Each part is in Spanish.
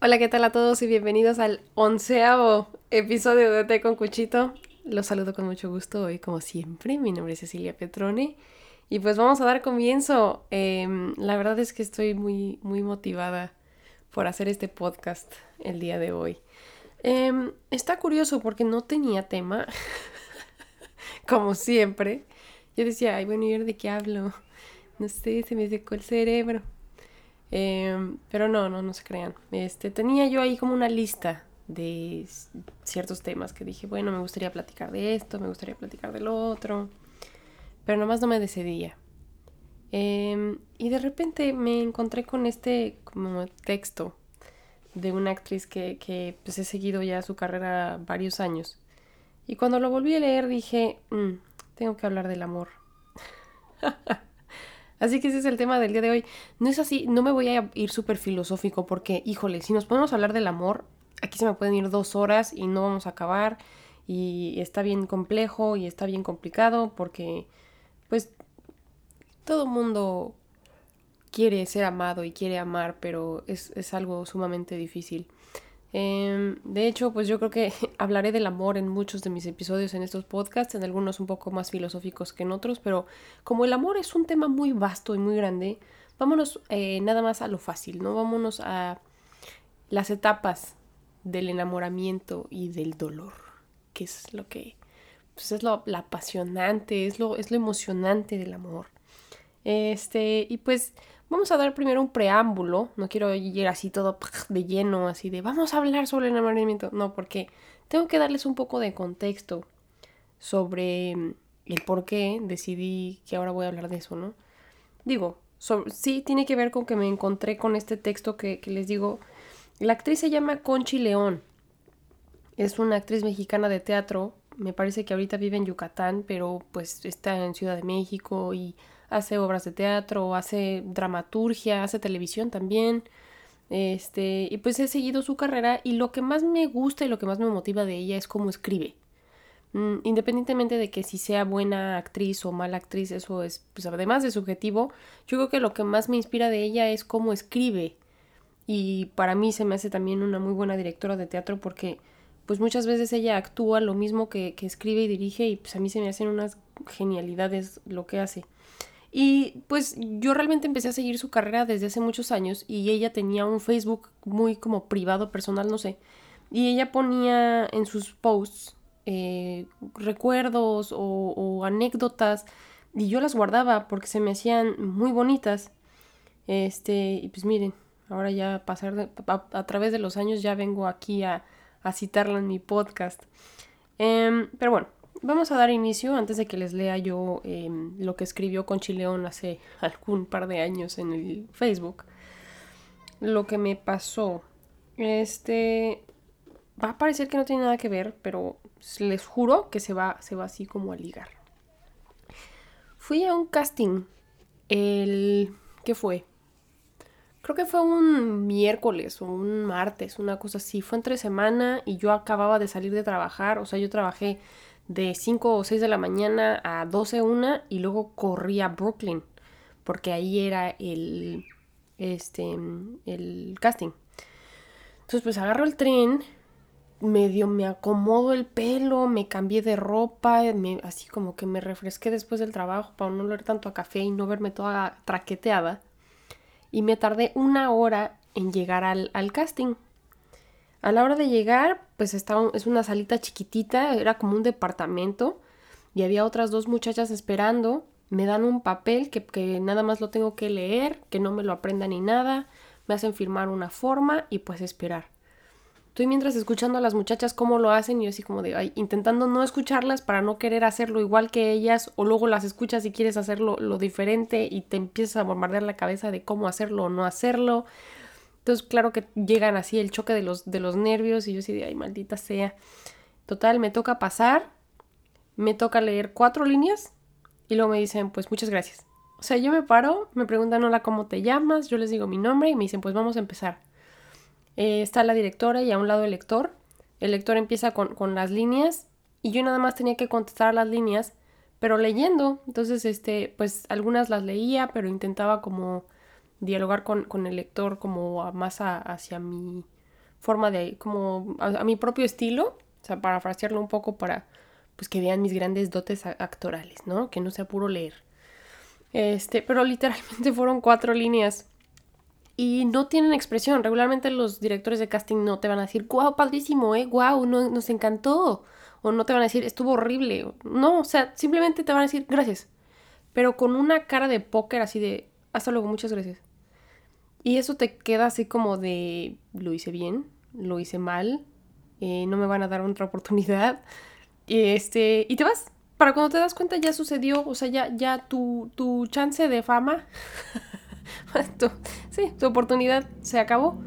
Hola, ¿qué tal a todos y bienvenidos al onceavo episodio de Té con Cuchito? Los saludo con mucho gusto hoy, como siempre. Mi nombre es Cecilia Petrone y pues vamos a dar comienzo. Em, la verdad es que estoy muy, muy motivada por hacer este podcast el día de hoy. Em, está curioso porque no tenía tema, como siempre. Yo decía, ay, bueno, ¿y de qué hablo? No sé, se me secó el cerebro. Em, pero no, no, no se crean. Este, tenía yo ahí como una lista de ciertos temas que dije, bueno, me gustaría platicar de esto, me gustaría platicar del otro, pero nomás no me decidía. Em, y de repente me encontré con este como texto de una actriz que, que pues, he seguido ya su carrera varios años. Y cuando lo volví a leer dije, mm, tengo que hablar del amor. Así que ese es el tema del día de hoy. No es así, no me voy a ir súper filosófico porque, híjole, si nos podemos hablar del amor, aquí se me pueden ir dos horas y no vamos a acabar. Y está bien complejo y está bien complicado porque, pues, todo mundo quiere ser amado y quiere amar, pero es, es algo sumamente difícil. Em, de hecho, pues yo creo que hablaré del amor en muchos de mis episodios en estos podcasts, en algunos un poco más filosóficos que en otros, pero como el amor es un tema muy vasto y muy grande, vámonos eh, nada más a lo fácil, ¿no? Vámonos a las etapas del enamoramiento y del dolor, que es lo que pues es lo, apasionante, es lo, es lo emocionante del amor. Este, y pues Vamos a dar primero un preámbulo, no quiero ir así todo de lleno, así de vamos a hablar sobre el enamoramiento, no, porque tengo que darles un poco de contexto sobre mm, el por qué decidí que ahora voy a hablar de eso, ¿no? Digo, sí tiene que ver con que me encontré con este texto que, que les digo. La actriz se llama Conchi León. Es una actriz mexicana de teatro. Me parece que ahorita vive en Yucatán, pero pues está en Ciudad de México y hace obras de teatro, hace dramaturgia, hace televisión también. Este, y pues he seguido su carrera y lo que más me gusta y lo que más me motiva de ella es cómo escribe. Mm, independientemente de que si sea buena actriz o mala actriz, eso es, pues además de subjetivo, yo creo que lo que más me inspira de ella es cómo escribe. Y para mí se me hace también una muy buena directora de teatro porque pues muchas veces ella actúa lo mismo que, que escribe y dirige y pues a mí se me hacen unas genialidades lo que hace. Y pues yo realmente empecé a seguir su carrera desde hace muchos años y ella tenía un Facebook muy como privado, personal, no sé. Y ella ponía en sus posts eh, recuerdos o, anécdotas y yo las guardaba porque se me hacían muy bonitas. Este, y pues miren, ahora ya pasar a, través de los años ya vengo aquí a, a citarla en mi podcast. Em, pero bueno, Vamos a dar inicio antes de que les lea yo em, lo que escribió Conchi León hace algún par de años en el Facebook. Lo que me pasó. Este. Va a parecer que no tiene nada que ver, pero les juro que se va, se va así como a ligar. Fui a un casting. El. ¿Qué fue? Creo que fue un miércoles o un martes, una cosa así. Fue entre semana y yo acababa de salir de trabajar. O sea, yo trabajé de 5 o 6 de la mañana a 12 una y luego corrí a Brooklyn porque ahí era el este el casting. Entonces pues agarro el tren, medio me acomodo el pelo, me cambié de ropa, así como que me refresqué después del trabajo para no oler tanto a café y no verme toda traqueteada. Y me tardé una hora en llegar al, al casting. A la hora de llegar, pues estaba, es una salita chiquitita, era como un departamento y había otras dos muchachas esperando. Me dan un papel que, que nada más lo tengo que leer, que no me lo aprenda ni nada. Me hacen firmar una forma y pues esperar. Estoy mientras escuchando a las muchachas cómo lo hacen y yo así como de, ay, intentando no escucharlas para no querer hacerlo igual que ellas o luego las escuchas y quieres hacerlo lo diferente y te empiezas a bombardear la cabeza de cómo hacerlo o no hacerlo. Entonces, claro que llegan así el choque de los, de los nervios y yo así de, ay, maldita sea. Total, me toca pasar, me toca leer cuatro líneas y luego me dicen, pues muchas gracias. O sea, yo me paro, me preguntan, hola, ¿cómo te llamas? Yo les digo mi nombre y me dicen, pues vamos a empezar. Eh, está la directora y a un lado el lector. El lector empieza con, con las líneas y yo nada más tenía que contestar las líneas, pero leyendo. Entonces, este, pues algunas las leía, pero intentaba como dialogar con, el lector como más hacia mi forma de, como a, mi propio estilo, o sea, para frasearlo un poco para, pues que vean mis grandes dotes actorales, ¿no? Que no sea puro leer. Este, pero literalmente fueron cuatro líneas y no tienen expresión. Regularmente los directores de casting no te van a decir, wow, padrísimo, eh, wow, no, nos encantó. O no te van a decir, estuvo horrible. No, o sea, simplemente te van a decir, gracias. Pero con una cara de póker así de, hasta luego, muchas gracias. Y eso te queda así como de, lo hice bien, lo hice mal, eh, no me van a dar otra oportunidad. Y, este, y te vas. Para cuando te das cuenta ya sucedió, o sea, ya, ya tu, tu chance de fama sí, tu oportunidad se acabó.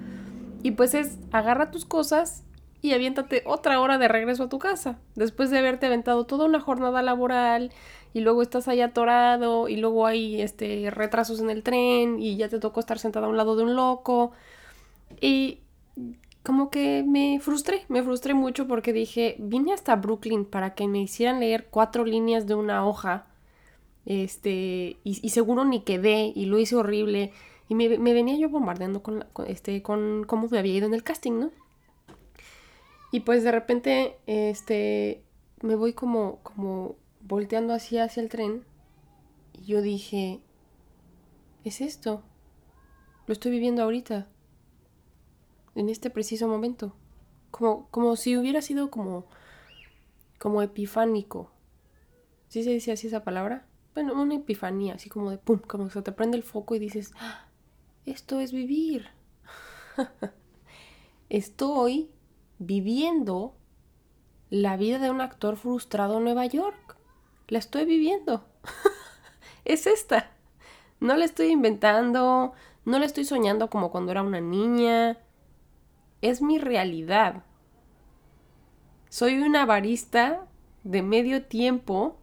Y pues es, agarra tus cosas y aviéntate otra hora de regreso a tu casa. Después de haberte aventado toda una jornada laboral y luego estás ahí atorado y luego hay este, retrasos en el tren y ya te tocó estar sentada a un lado de un loco. Y como que me frustré, me frustré mucho porque dije, vine hasta Brooklyn para que me hicieran leer cuatro líneas de una hoja este, y, seguro ni quedé y lo hice horrible. Y me, venía yo bombardeando con, este, con cómo me había ido en el casting, ¿no? Y pues de repente, este, me voy como, como volteando así hacia el tren. Y yo dije, es esto. Lo estoy viviendo ahorita. En este preciso momento. Como, como si hubiera sido como, como epifánico. ¿Sí se dice así esa palabra? bueno, una epifanía, así como de pum, como se te prende el foco y dices, ah, esto es vivir. Estoy viviendo la vida de un actor frustrado en Nueva York. La estoy viviendo. es esta. No la estoy inventando, no la estoy soñando como cuando era una niña. Es mi realidad. Soy una barista de medio tiempo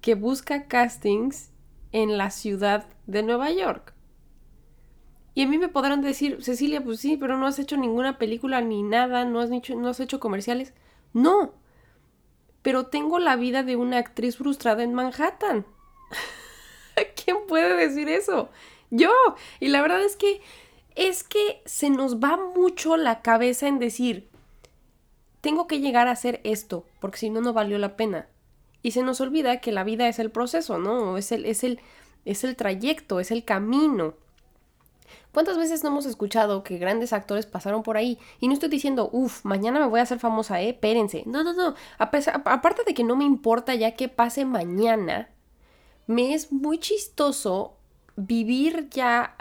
que busca castings en la ciudad de Nueva York. Y a mí me podrán decir, Cecilia, pues sí, pero no has hecho ninguna película ni nada, no has hecho, no has hecho comerciales. No, pero tengo la vida de una actriz frustrada en Manhattan. ¿Quién puede decir eso? Yo. Y la verdad es que es que se nos va mucho la cabeza en decir, tengo que llegar a hacer esto, porque si no, no valió la pena. Y se nos olvida que la vida es el proceso, ¿no? Es el, es el, es el trayecto, es el camino. ¿Cuántas veces no hemos escuchado que grandes actores pasaron por ahí? Y no estoy diciendo, uff, mañana me voy a hacer famosa, ¿eh? Espérense. No, no, no. aparte de que no me importa ya que pase mañana, me es muy chistoso vivir ya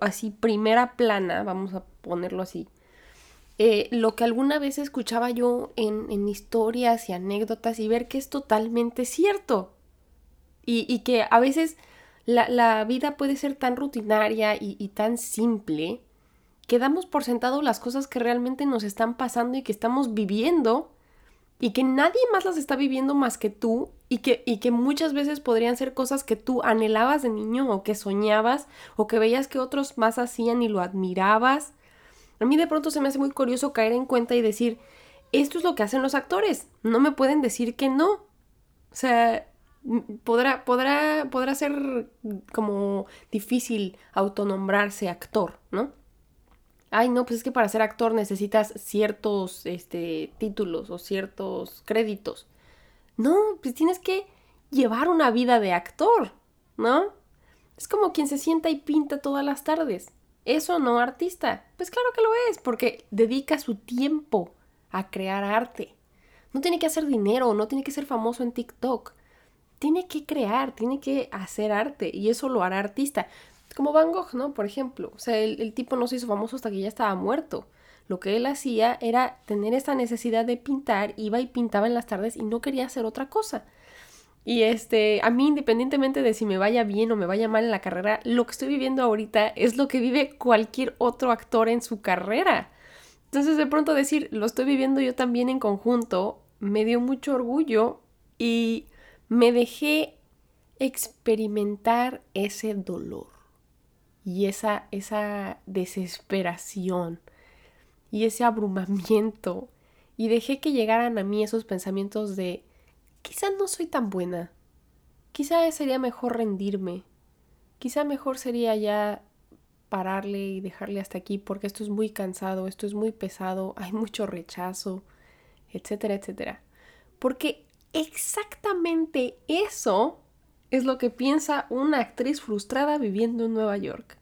así primera plana, vamos a ponerlo así, eh, lo que alguna vez escuchaba yo en, historias y anécdotas y ver que es totalmente cierto. Y, que a veces la, vida puede ser tan rutinaria y, y, tan simple que damos por sentado las cosas que realmente nos están pasando y que estamos viviendo y que nadie más las está viviendo más que tú y que, y que muchas veces podrían ser cosas que tú anhelabas de niño o que soñabas o que veías que otros más hacían y lo admirabas a mí de pronto se me hace muy curioso caer en cuenta y decir, esto es lo que hacen los actores, no me pueden decir que no. O sea, podrá, podrá, podrá ser como difícil autonombrarse actor, ¿no? Ay, no, pues es que para ser actor necesitas ciertos este, títulos o ciertos créditos. No, pues tienes que llevar una vida de actor, ¿no? Es como quien se sienta y pinta todas las tardes. ¿Eso no artista? Pues claro que lo es, porque dedica su tiempo a crear arte. No tiene que hacer dinero, no tiene que ser famoso en TikTok. Tiene que crear, tiene que hacer arte y eso lo hará artista. Como Van Gogh, ¿no? Por ejemplo. O sea, el, tipo no se hizo famoso hasta que ya estaba muerto. Lo que él hacía era tener esa necesidad de pintar, iba y pintaba en las tardes y no quería hacer otra cosa. Y este, a mí independientemente de si me vaya bien o me vaya mal en la carrera, lo que estoy viviendo ahorita es lo que vive cualquier otro actor en su carrera. Entonces de pronto decir, lo estoy viviendo yo también en conjunto, me dio mucho orgullo y me dejé experimentar ese dolor y esa, esa desesperación y ese abrumamiento y dejé que llegaran a mí esos pensamientos de quizá no soy tan buena. Quizá sería mejor rendirme. Quizá mejor sería ya pararle y dejarle hasta aquí porque esto es muy cansado, esto es muy pesado, hay mucho rechazo, etcétera, etcétera. Porque exactamente eso es lo que piensa una actriz frustrada viviendo en Nueva York.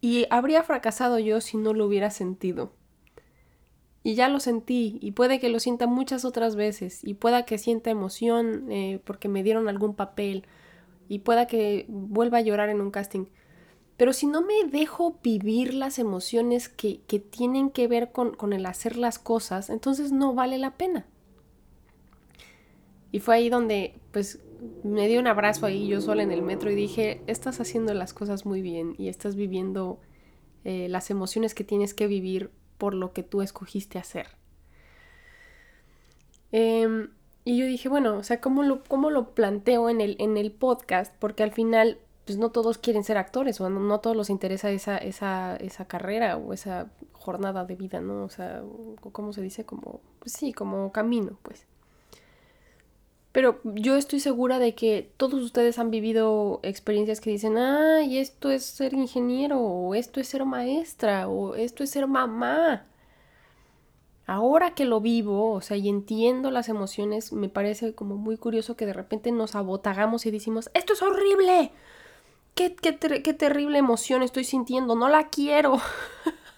Y habría fracasado yo si no lo hubiera sentido. Y ya lo sentí, y puede que lo sienta muchas otras veces, y pueda que sienta emoción eh, porque me dieron algún papel, y pueda que vuelva a llorar en un casting. Pero si no me dejo vivir las emociones que, que tienen que ver con, con el hacer las cosas, entonces no vale la pena. Y fue ahí donde, pues, me dio un abrazo ahí yo sola en el metro y dije, estás haciendo las cosas muy bien y estás viviendo eh, las emociones que tienes que vivir por lo que tú escogiste hacer. Em, y yo dije, bueno, o sea, ¿cómo lo, cómo lo planteo en el, en el podcast? Porque al final, pues no todos quieren ser actores o no, no todos les interesa esa, esa, esa carrera o esa jornada de vida, ¿no? O sea, ¿cómo se dice? Como, pues sí, como camino, pues. Pero yo estoy segura de que todos ustedes han vivido experiencias que dicen, ay, esto es ser ingeniero, o esto es ser maestra, o esto es ser mamá. Ahora que lo vivo, o sea, y entiendo las emociones, me parece como muy curioso que de repente nos abotagamos y decimos, esto es horrible. Qué, qué, qué terrible emoción estoy sintiendo, no la quiero.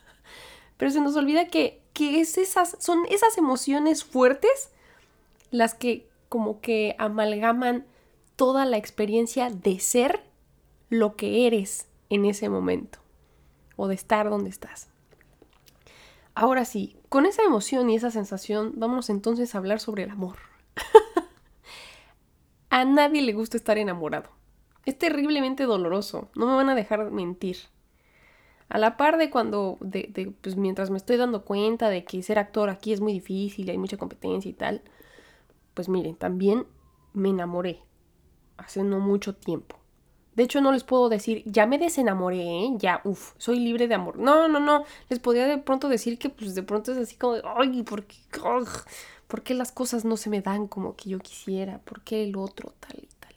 Pero se nos olvida que, que es esas, son esas emociones fuertes las que como que amalgaman toda la experiencia de ser lo que eres en ese momento o de estar donde estás. Ahora sí, con esa emoción y esa sensación, vamos entonces a hablar sobre el amor. a nadie le gusta estar enamorado. Es terriblemente doloroso, no me van a dejar mentir. A la par de cuando, de, pues mientras me estoy dando cuenta de que ser actor aquí es muy difícil, hay mucha competencia y tal, pues miren, también me enamoré hace no mucho tiempo. De hecho, no les puedo decir, ya me desenamoré, ¿eh? ya, uff, soy libre de amor. No, no, no. Les podría de pronto decir que, pues, de pronto es así como de, ay, ¿por qué, ¿por qué las cosas no se me dan como que yo quisiera? ¿Por qué el otro tal y tal?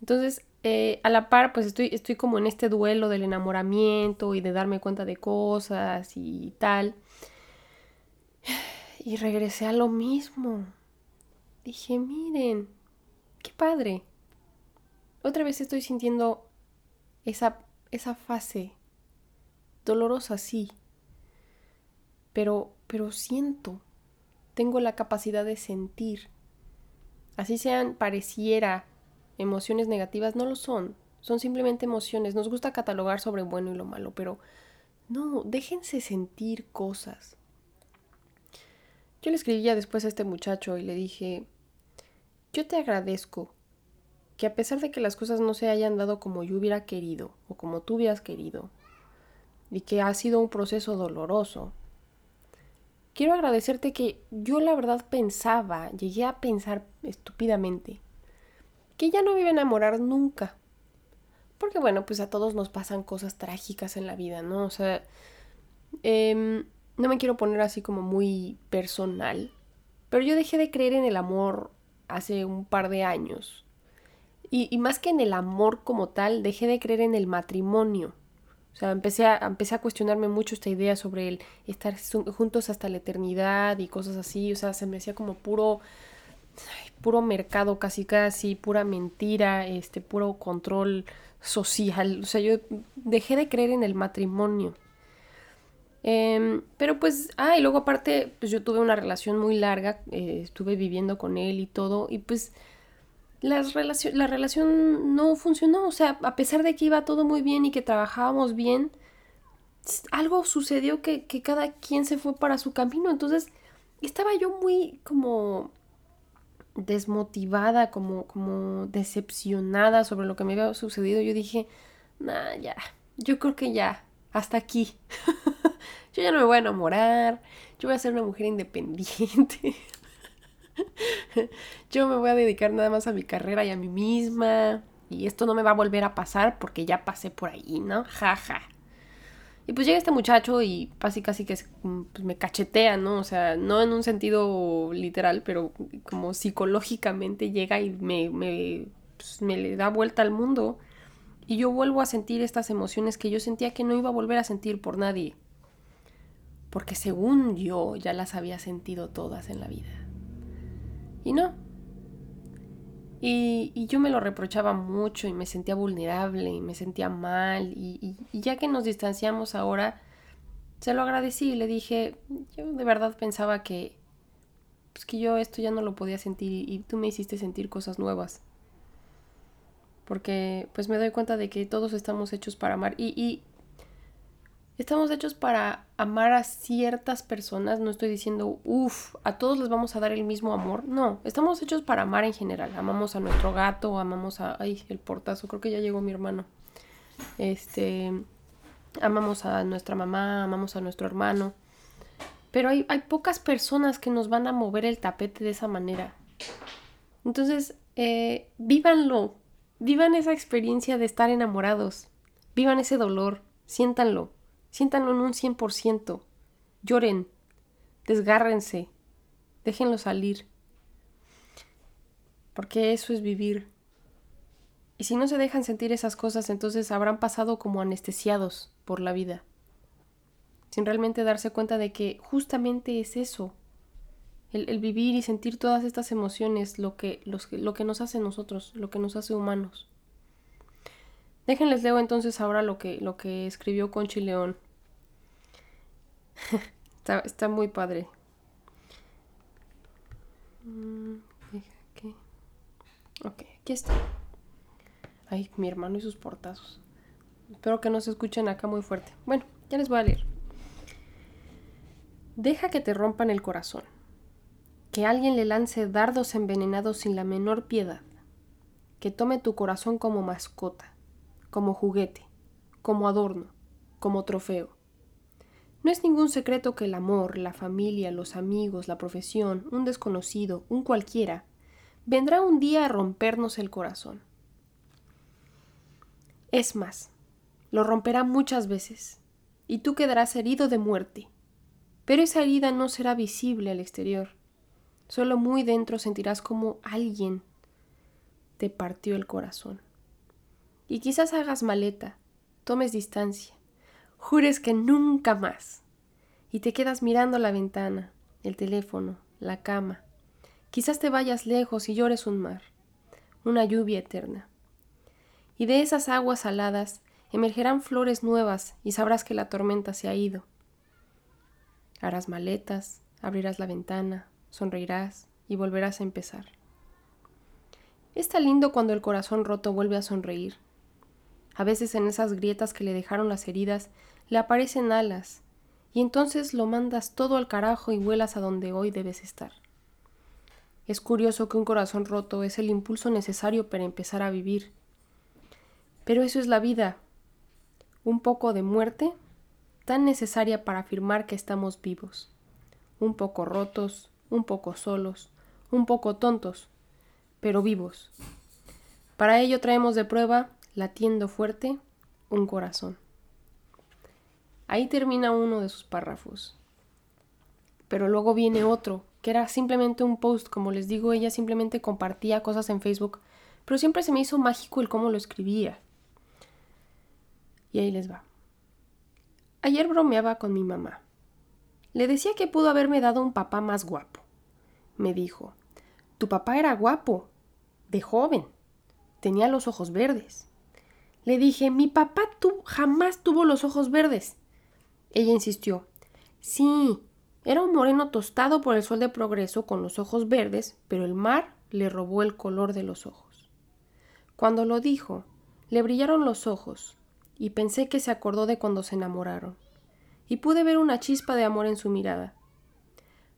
Entonces, eh, a la par, pues estoy, estoy como en este duelo del enamoramiento y de darme cuenta de cosas y tal. Y regresé a lo mismo dije, miren, qué padre. Otra vez estoy sintiendo esa, esa fase dolorosa, sí. Pero, pero siento, tengo la capacidad de sentir. Así sean, pareciera emociones negativas, no lo son. Son simplemente emociones. Nos gusta catalogar sobre bueno y lo malo, pero no, déjense sentir cosas. Yo le escribí después a este muchacho y le dije, yo te agradezco que a pesar de que las cosas no se hayan dado como yo hubiera querido o como tú hubieras querido, y que ha sido un proceso doloroso, quiero agradecerte que yo la verdad pensaba, llegué a pensar estúpidamente, que ya no me iba a enamorar nunca. Porque bueno, pues a todos nos pasan cosas trágicas en la vida, ¿no? O sea, em, no me quiero poner así como muy personal, pero yo dejé de creer en el amor hace un par de años. Y, más que en el amor como tal, dejé de creer en el matrimonio. O sea, empecé a, empecé a cuestionarme mucho esta idea sobre el estar juntos hasta la eternidad y cosas así. O sea, se me hacía como puro, puro mercado casi casi, pura mentira, este, puro control social. O sea, yo dejé de creer en el matrimonio. Em, pero pues, ah, y luego aparte, pues yo tuve una relación muy larga, eh, estuve viviendo con él y todo, y pues las relación, la relación no funcionó, o sea, a pesar de que iba todo muy bien y que trabajábamos bien, algo sucedió que, que cada quien se fue para su camino, entonces estaba yo muy como desmotivada, como, como decepcionada sobre lo que me había sucedido, yo dije, nah, ya, yo creo que ya, hasta aquí. yo ya no me voy a enamorar, yo voy a ser una mujer independiente. yo me voy a dedicar nada más a mi carrera y a mí misma. Y esto no me va a volver a pasar porque ya pasé por ahí, ¿no? Jaja. Y pues llega este muchacho y casi casi que pues me cachetea, ¿no? O sea, no en un sentido literal, pero como psicológicamente llega y me, me, pues, me le da vuelta al mundo y yo vuelvo a sentir estas emociones que yo sentía que no iba a volver a sentir por nadie. Porque según yo ya las había sentido todas en la vida. Y no. Y, yo me lo reprochaba mucho y me sentía vulnerable y me sentía mal. Y, ya que nos distanciamos ahora, se lo agradecí y le dije, yo de verdad pensaba que, pues que yo esto ya no lo podía sentir y tú me hiciste sentir cosas nuevas porque pues me doy cuenta de que todos estamos hechos para amar y, estamos hechos para amar a ciertas personas, no estoy diciendo, uff, a todos les vamos a dar el mismo amor, no, estamos hechos para amar en general, amamos a nuestro gato, amamos a, ay, el portazo, creo que ya llegó mi hermano, este, amamos a nuestra mamá, amamos a nuestro hermano, pero hay, hay pocas personas que nos van a mover el tapete de esa manera. Entonces, eh, vívanlo, Vivan esa experiencia de estar enamorados. Vivan ese dolor. Siéntanlo. Siéntanlo en un 100%. Lloren. Desgárrense. Déjenlo salir. Porque eso es vivir. Y si no se dejan sentir esas cosas, entonces habrán pasado como anestesiados por la vida. Sin realmente darse cuenta de que justamente es eso. El, vivir y sentir todas estas emociones, lo que, lo que nos hace nosotros, lo que nos hace humanos. Déjenles leo entonces ahora lo que, lo que escribió Conchi León. está, muy padre. Mm, ok, aquí está. Ay, mi hermano y sus portazos. Espero que no se escuchen acá muy fuerte. Bueno, ya les voy a leer. Deja que te rompan el corazón que alguien le lance dardos envenenados sin la menor piedad, que tome tu corazón como mascota, como juguete, como adorno, como trofeo. No es ningún secreto que el amor, la familia, los amigos, la profesión, un desconocido, un cualquiera, vendrá un día a rompernos el corazón. Es más, lo romperá muchas veces, y tú quedarás herido de muerte, pero esa herida no será visible al exterior Solo muy dentro sentirás como alguien te partió el corazón. Y quizás hagas maleta, tomes distancia, jures que nunca más, y te quedas mirando la ventana, el teléfono, la cama. Quizás te vayas lejos y llores un mar, una lluvia eterna. Y de esas aguas saladas emergerán flores nuevas y sabrás que la tormenta se ha ido. Harás maletas, abrirás la ventana, sonreirás y volverás a empezar. Está lindo cuando el corazón roto vuelve a sonreír. A veces en esas grietas que le dejaron las heridas le aparecen alas, y entonces lo mandas todo al carajo y vuelas a donde hoy debes estar. Es curioso que un corazón roto es el impulso necesario para empezar a vivir. Pero eso es la vida. Un poco de muerte tan necesaria para afirmar que estamos vivos. Un poco rotos, un poco solos, un poco tontos, pero vivos. Para ello traemos de prueba, latiendo fuerte, un corazón. Ahí termina uno de sus párrafos. Pero luego viene otro, que era simplemente un post, como les digo, ella simplemente compartía cosas en Facebook, pero siempre se me hizo mágico el cómo lo escribía. Y ahí les va. Ayer bromeaba con mi mamá. Le decía que pudo haberme dado un papá más guapo me dijo. Tu papá era guapo, de joven, tenía los ojos verdes. Le dije, mi papá tú jamás tuvo los ojos verdes. Ella insistió, sí, era un moreno tostado por el sol de progreso con los ojos verdes, pero el mar le robó el color de los ojos. Cuando lo dijo, le brillaron los ojos, y pensé que se acordó de cuando se enamoraron, y pude ver una chispa de amor en su mirada.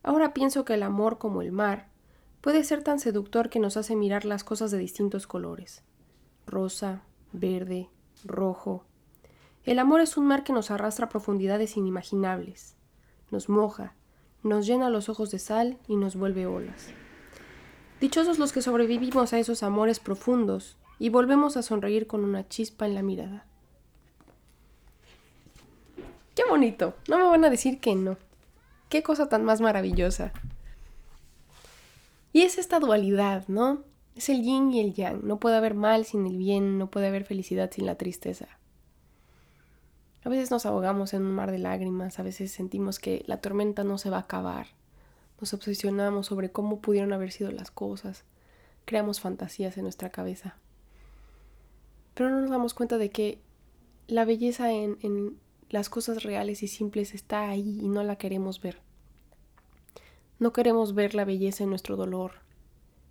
Ahora pienso que el amor, como el mar, puede ser tan seductor que nos hace mirar las cosas de distintos colores. Rosa, verde, rojo. El amor es un mar que nos arrastra a profundidades inimaginables. Nos moja, nos llena los ojos de sal y nos vuelve olas. Dichosos los que sobrevivimos a esos amores profundos y volvemos a sonreír con una chispa en la mirada. Qué bonito. No me van a decir que no. Qué cosa tan más maravillosa. Y es esta dualidad, ¿no? Es el yin y el yang. No puede haber mal sin el bien, no puede haber felicidad sin la tristeza. A veces nos ahogamos en un mar de lágrimas, a veces sentimos que la tormenta no se va a acabar. Nos obsesionamos sobre cómo pudieron haber sido las cosas. Creamos fantasías en nuestra cabeza. Pero no nos damos cuenta de que la belleza en, en las cosas reales y simples está ahí y no la queremos ver. No queremos ver la belleza en nuestro dolor,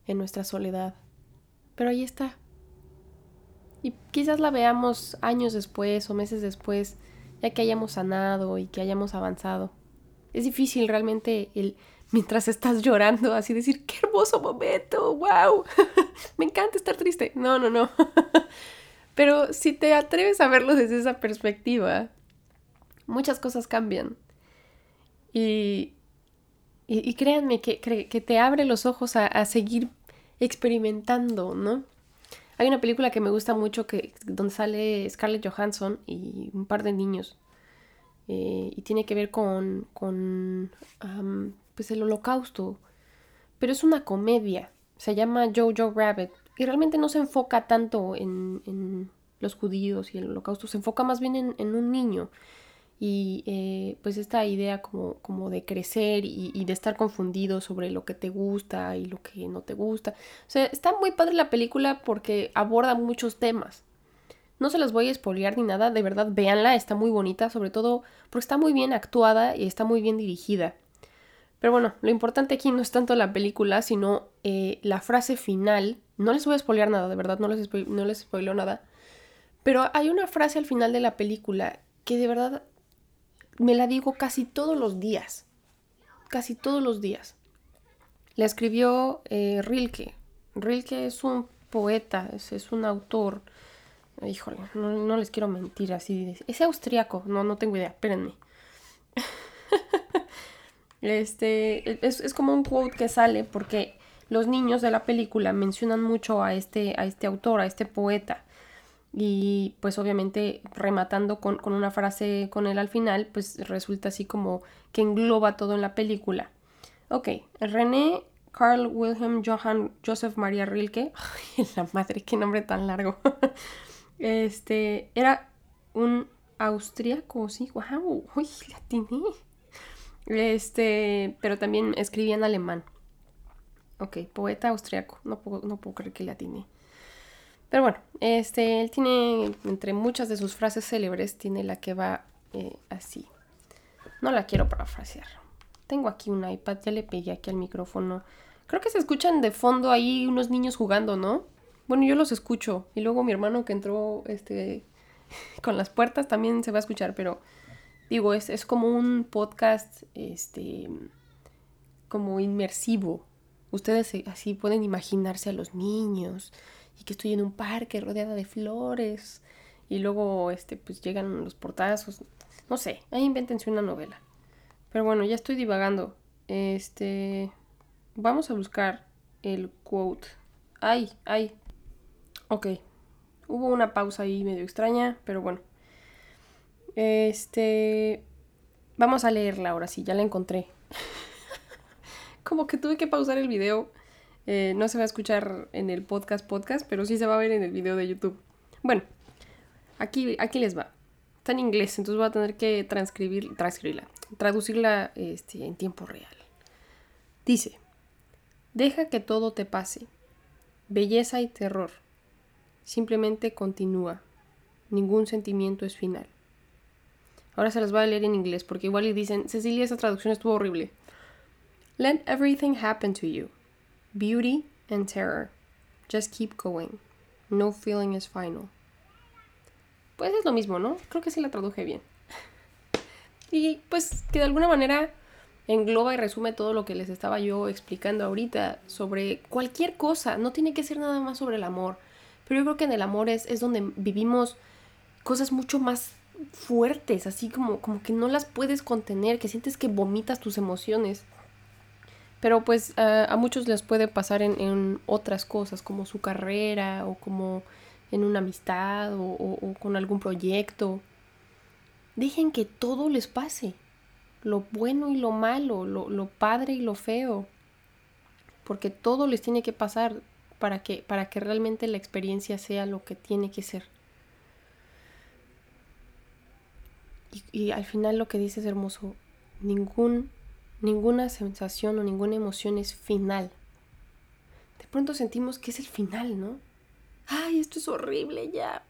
en nuestra soledad, pero ahí está. Y quizás la veamos años después o meses después, ya que hayamos sanado y que hayamos avanzado. Es difícil realmente el mientras estás llorando así decir, qué hermoso momento, wow, me encanta estar triste. No, no, no. Pero si te atreves a verlo desde esa perspectiva, muchas cosas cambian. Y, y, créanme que, que, te abre los ojos a, a, seguir experimentando, ¿no? Hay una película que me gusta mucho que, donde sale Scarlett Johansson y un par de niños. Eh, y tiene que ver con, con pues el holocausto. Pero es una comedia. Se llama Jojo Rabbit. Y realmente no se enfoca tanto en, los judíos y el holocausto. Se enfoca más bien en, en un niño y eh, pues esta idea como, como de crecer y, de estar confundido sobre lo que te gusta y lo que no te gusta. O sea, está muy padre la película porque aborda muchos temas. No se las voy a espolear ni nada, de verdad véanla, está muy bonita, sobre todo porque está muy bien actuada y está muy bien dirigida. Pero bueno, lo importante aquí no es tanto la película, sino eh, la frase final. No les voy a espolear nada, de verdad, no les, no les spoileo nada. Pero hay una frase al final de la película que de verdad me la digo casi todos los días. Casi todos los días. La escribió eh, Rilke. Rilke es un poeta, es, un autor. Híjole, no, les quiero mentir así. Es austriaco, no, no tengo idea, espérenme. este, es, es, como un quote que sale porque los niños de la película mencionan mucho a este, a este autor, a este poeta y pues obviamente rematando con, una frase con él al final, pues resulta así como que engloba todo en la película. Ok, René Carl Wilhelm Johann Joseph Maria Rilke, ay, la madre, qué nombre tan largo. este, era un austríaco, sí, wow, uy, latiné. Este, pero también escribía en alemán. Ok, poeta austriaco, no puedo, no puedo creer que latiné. Pero bueno, este, él tiene, entre muchas de sus frases célebres, tiene la que va eh, así. No la quiero parafrasear. Tengo aquí un iPad, ya le pegué aquí al micrófono. Creo que se escuchan de fondo ahí unos niños jugando, ¿no? Bueno, yo los escucho. Y luego mi hermano que entró este, con las puertas también se va a escuchar, pero digo, es, es como un podcast este, como inmersivo. Ustedes así pueden imaginarse a los niños y que estoy en un parque rodeada de flores y luego este pues llegan los portazos, no sé, ahí invéntense una novela. Pero bueno, ya estoy divagando. Este vamos a buscar el quote. Ay, ay. Ok. Hubo una pausa ahí medio extraña, pero bueno. Este vamos a leerla ahora sí, ya la encontré. Como que tuve que pausar el video eh, no se va a escuchar en el podcast podcast, pero sí se va a ver en el video de YouTube. Bueno, aquí, aquí les va. Está en inglés, entonces voy a tener que transcribir, transcribirla, traducirla este, en tiempo real. Dice, deja que todo te pase. Belleza y terror. Simplemente continúa. Ningún sentimiento es final. Ahora se las voy a leer en inglés porque igual le dicen, Cecilia, esa traducción estuvo horrible. Let everything happen to you. Beauty and terror. Just keep going. No feeling is final. Pues es lo mismo, ¿no? Creo que sí la traduje bien. Y pues que de alguna manera engloba y resume todo lo que les estaba yo explicando ahorita sobre cualquier cosa. No tiene que ser nada más sobre el amor. Pero yo creo que en el amor es, es donde vivimos cosas mucho más fuertes, así como, como que no las puedes contener, que sientes que vomitas tus emociones. Pero pues a muchos les puede pasar en, otras cosas, como su carrera o como en una amistad o, con algún proyecto. Dejen que todo les pase, lo bueno y lo malo, lo, lo padre y lo feo, porque todo les tiene que pasar. para que, para que realmente la experiencia sea lo que tiene que ser. Y, y al final lo que dices es hermoso, ningún, ninguna sensación o ninguna emoción es final. De pronto sentimos que es el final, ¿no? Ay, esto es horrible, ya.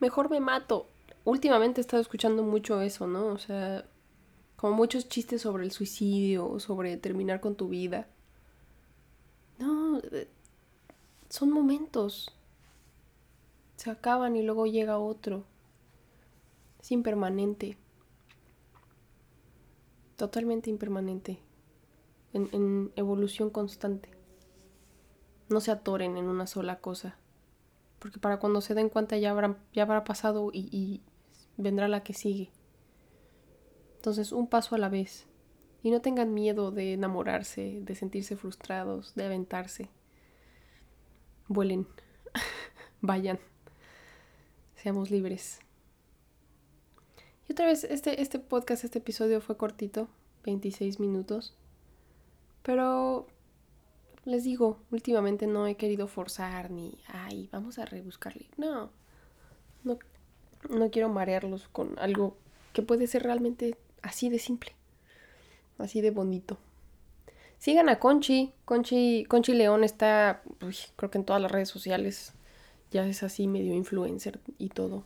Mejor me mato. Últimamente he estado escuchando mucho eso, ¿no? O sea, como muchos chistes sobre el suicidio, sobre terminar con tu vida. No, eh, son momentos. Se acaban y luego llega otro. Es impermanente. Totalmente impermanente. En, evolución constante. No se atoren en una sola cosa. Porque para cuando se den cuenta ya, habrá, ya habrá pasado y, y vendrá la que sigue. Entonces, un paso a la vez. Y no tengan miedo de enamorarse, de sentirse frustrados, de aventarse. Vuelen, vayan, seamos libres. Y otra vez, este, este podcast, este episodio fue cortito, 26 minutos. Pero les digo, últimamente no he querido forzar ni, ay, vamos a rebuscarle. No, no, no quiero marearlos con algo que puede ser realmente así de simple, así de bonito. Sigan a Conchi, Conchi, Conchi León está, creo que en todas las redes sociales, ya es así medio influencer y todo.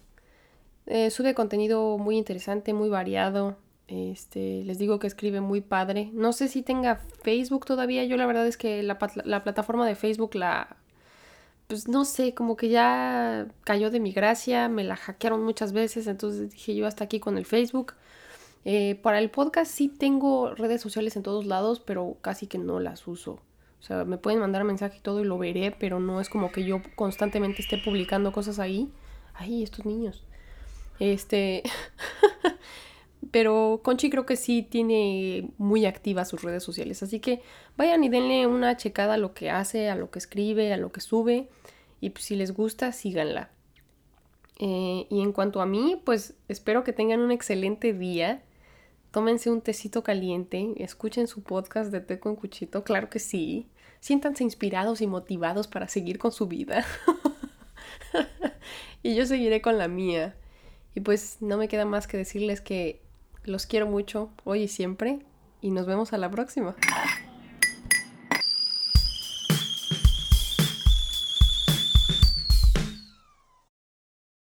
Eh, sube contenido muy interesante, muy variado. Este, les digo que escribe muy padre. No sé si tenga Facebook todavía. Yo la verdad es que la, la plataforma de Facebook la... Pues no sé, como que ya cayó de mi gracia, me la hackearon muchas veces, entonces dije yo hasta aquí con el Facebook. Eh, para el podcast sí tengo redes sociales en todos lados, pero casi que no las uso. O sea, me pueden mandar mensaje y todo y lo veré, pero no es como que yo constantemente esté publicando cosas ahí. Ay, estos niños. Este. pero Conchi creo que sí tiene muy activas sus redes sociales. Así que vayan y denle una checada a lo que hace, a lo que escribe, a lo que sube. Y pues, si les gusta, síganla. Eh, y en cuanto a mí, pues espero que tengan un excelente día tómense un tecito caliente, escuchen su podcast de té con cuchito, claro que sí. Siéntanse inspirados y motivados para seguir con su vida. y yo seguiré con la mía. Y pues no me queda más que decirles que los quiero mucho hoy y siempre y nos vemos a la próxima.